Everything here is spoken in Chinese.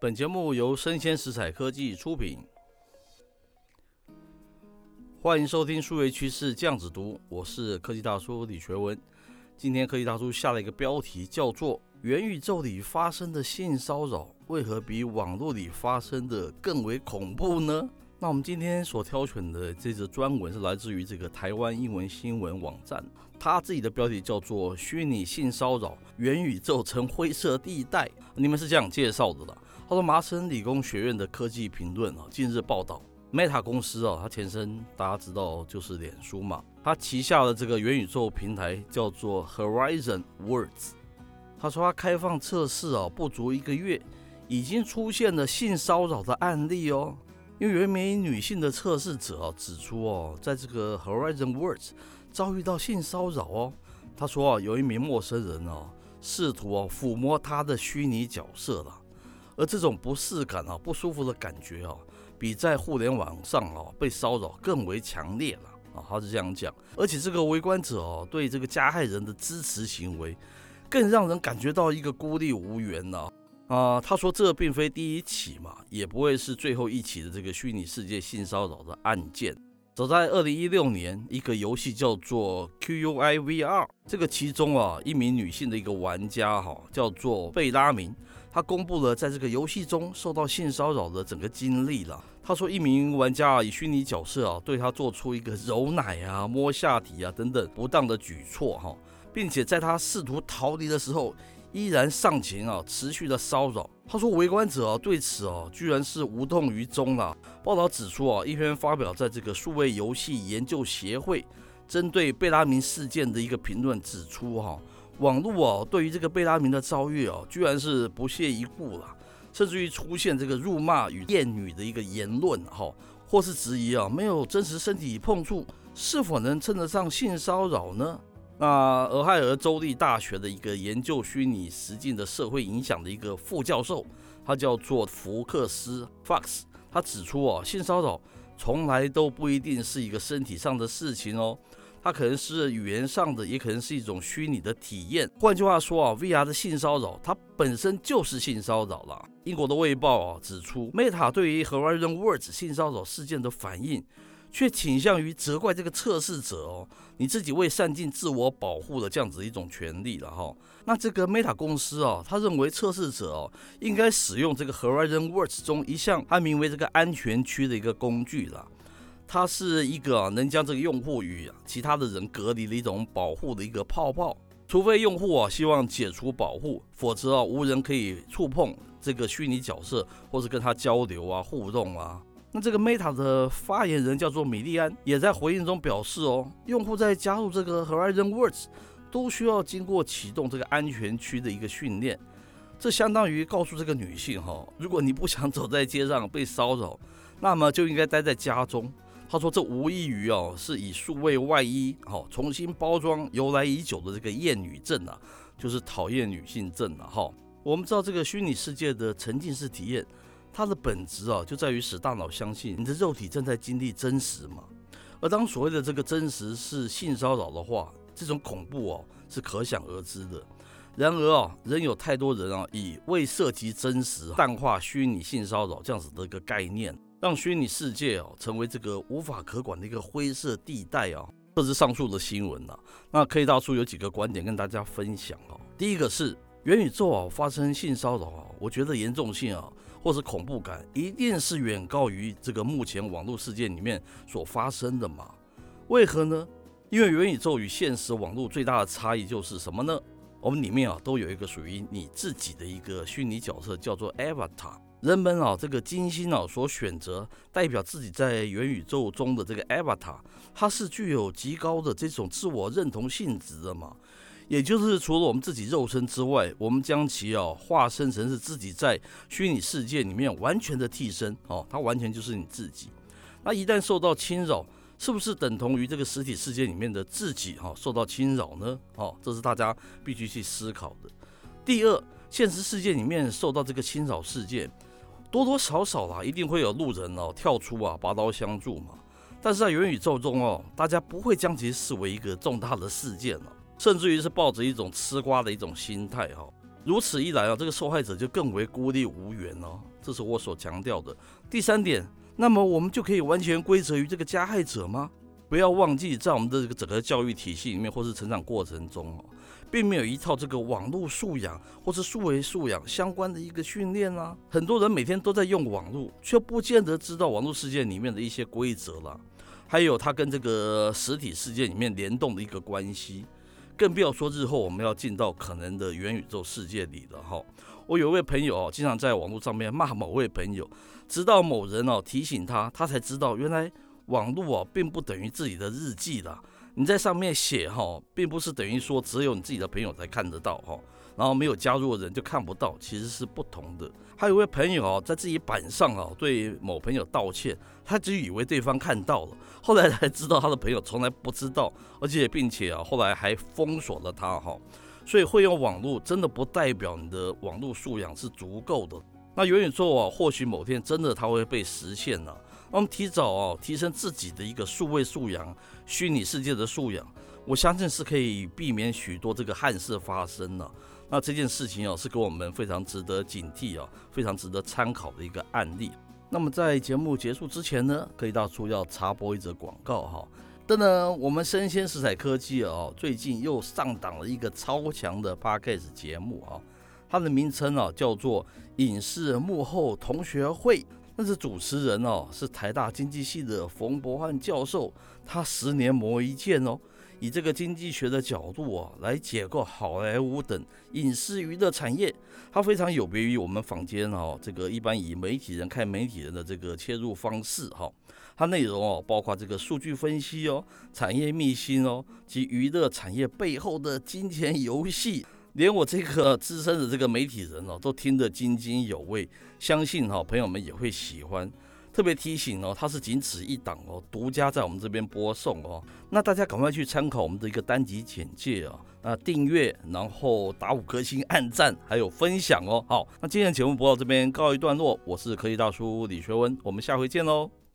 本节目由生鲜食材科技出品，欢迎收听数位趋势酱子读，我是科技大叔李学文。今天科技大叔下了一个标题，叫做“元宇宙里发生的性骚扰，为何比网络里发生的更为恐怖呢？”那我们今天所挑选的这则专文是来自于这个台湾英文新闻网站，它自己的标题叫做“虚拟性骚扰，元宇宙成灰色地带”。你们是这样介绍的啦。他说，麻省理工学院的科技评论啊，近日报道，Meta 公司啊，它前身大家知道就是脸书嘛，它旗下的这个元宇宙平台叫做 Horizon Words。他说，它开放测试啊，不足一个月，已经出现了性骚扰的案例哦。因为有一名女性的测试者啊指出哦，在这个 Horizon Words 遭遇到性骚扰哦。他说啊，有一名陌生人哦，试图哦抚摸她的虚拟角色了，而这种不适感啊、不舒服的感觉啊，比在互联网上啊被骚扰更为强烈了啊。他是这样讲，而且这个围观者哦对这个加害人的支持行为，更让人感觉到一个孤立无援呐。啊，他说这并非第一起嘛，也不会是最后一起的这个虚拟世界性骚扰的案件。早在二零一六年，一个游戏叫做 QUI VR，这个其中啊，一名女性的一个玩家哈，叫做贝拉明，他公布了在这个游戏中受到性骚扰的整个经历了。他说，一名玩家以虚拟角色啊，对他做出一个揉奶啊、摸下体啊等等不当的举措哈，并且在他试图逃离的时候。依然上前啊，持续的骚扰。他说，围观者啊对此啊居然是无动于衷了。报道指出啊，一篇发表在这个数位游戏研究协会针对贝拉明事件的一个评论指出哈，网络啊对于这个贝拉明的遭遇啊，居然是不屑一顾了，甚至于出现这个辱骂与厌女的一个言论哈，或是质疑啊没有真实身体碰触是否能称得上性骚扰呢？那俄亥俄州立大学的一个研究虚拟实境的社会影响的一个副教授，他叫做福克斯 （Fox）。他指出哦，性骚扰从来都不一定是一个身体上的事情哦，它可能是语言上的，也可能是一种虚拟的体验。换句话说啊，VR 的性骚扰它本身就是性骚扰了。英国的卫报啊指出，Meta 对于 Horizon Words 性骚扰事件的反应。却倾向于责怪这个测试者哦，你自己未善尽自我保护的这样子一种权利了哈。那这个 Meta 公司哦，他认为测试者哦应该使用这个 Horizon Words 中一项它名为这个安全区的一个工具了。它是一个能将这个用户与其他的人隔离的一种保护的一个泡泡，除非用户啊希望解除保护，否则啊无人可以触碰这个虚拟角色或是跟他交流啊互动啊。那这个 Meta 的发言人叫做米利安，也在回应中表示哦，用户在加入这个 Horizon Worlds 都需要经过启动这个安全区的一个训练，这相当于告诉这个女性哈，如果你不想走在街上被骚扰，那么就应该待在家中。他说这无异于哦，是以数位外衣哈重新包装由来已久的这个厌女症啊，就是讨厌女性症了哈。我们知道这个虚拟世界的沉浸式体验。它的本质啊，就在于使大脑相信你的肉体正在经历真实嘛。而当所谓的这个真实是性骚扰的话，这种恐怖哦是可想而知的。然而啊，仍有太多人啊，以未涉及真实淡化虚拟性骚扰这样子的一个概念，让虚拟世界哦成为这个无法可管的一个灰色地带啊。这是上述的新闻呐。那科技大叔有几个观点跟大家分享哦。第一个是元宇宙啊发生性骚扰啊，我觉得严重性啊。或是恐怖感，一定是远高于这个目前网络世界里面所发生的嘛？为何呢？因为元宇宙与现实网络最大的差异就是什么呢？我们里面啊都有一个属于你自己的一个虚拟角色，叫做 Avatar。人们啊这个精心啊所选择代表自己在元宇宙中的这个 Avatar，它是具有极高的这种自我认同性质的嘛？也就是除了我们自己肉身之外，我们将其哦化身成是自己在虚拟世界里面完全的替身哦，它完全就是你自己。那一旦受到侵扰，是不是等同于这个实体世界里面的自己哈受到侵扰呢？哦，这是大家必须去思考的。第二，现实世界里面受到这个侵扰事件，多多少少啦，一定会有路人哦跳出啊拔刀相助嘛。但是在元宇宙中哦，大家不会将其视为一个重大的事件哦。甚至于是抱着一种吃瓜的一种心态哈，如此一来啊，这个受害者就更为孤立无援哦。这是我所强调的。第三点，那么我们就可以完全归责于这个加害者吗？不要忘记，在我们的这个整个教育体系里面，或是成长过程中哦，并没有一套这个网络素养或是数维素养相关的一个训练啊。很多人每天都在用网络，却不见得知道网络世界里面的一些规则了，还有它跟这个实体世界里面联动的一个关系。更不要说日后我们要进到可能的元宇宙世界里了哈。我有一位朋友哦，经常在网络上面骂某位朋友，直到某人哦提醒他，他才知道原来网络哦并不等于自己的日记啦。你在上面写哈，并不是等于说只有你自己的朋友才看得到哈。然后没有加入的人就看不到，其实是不同的。还有一位朋友啊，在自己板上啊对某朋友道歉，他只以为对方看到了，后来才知道他的朋友从来不知道，而且并且啊后来还封锁了他哈。所以会用网络真的不代表你的网络素养是足够的。那元宇宙啊，或许某天真的它会被实现了。我们提早哦提升自己的一个数位素养、虚拟世界的素养，我相信是可以避免许多这个憾事发生的。那这件事情哦，是给我们非常值得警惕哦，非常值得参考的一个案例。那么在节目结束之前呢，可以大叔要插播一则广告哈。等等，我们生鲜食材科技哦，最近又上档了一个超强的 Podcast 节目啊，它的名称啊叫做《影视幕后同学会》。但是主持人哦，是台大经济系的冯博瀚教授，他十年磨一剑哦。以这个经济学的角度啊，来解构好莱坞等影视娱乐产业，它非常有别于我们坊间哦这个一般以媒体人看媒体人的这个切入方式哈。它内容哦包括这个数据分析哦、产业秘辛哦及娱乐产业背后的金钱游戏，连我这个 资深的这个媒体人哦都听得津津有味，相信哈朋友们也会喜欢。特别提醒哦，它是仅此一档哦，独家在我们这边播送哦。那大家赶快去参考我们的一个单集简介啊，那订阅，然后打五颗星、按赞，还有分享哦。好，那今天的节目播到这边告一段落，我是科技大叔李学文，我们下回见喽。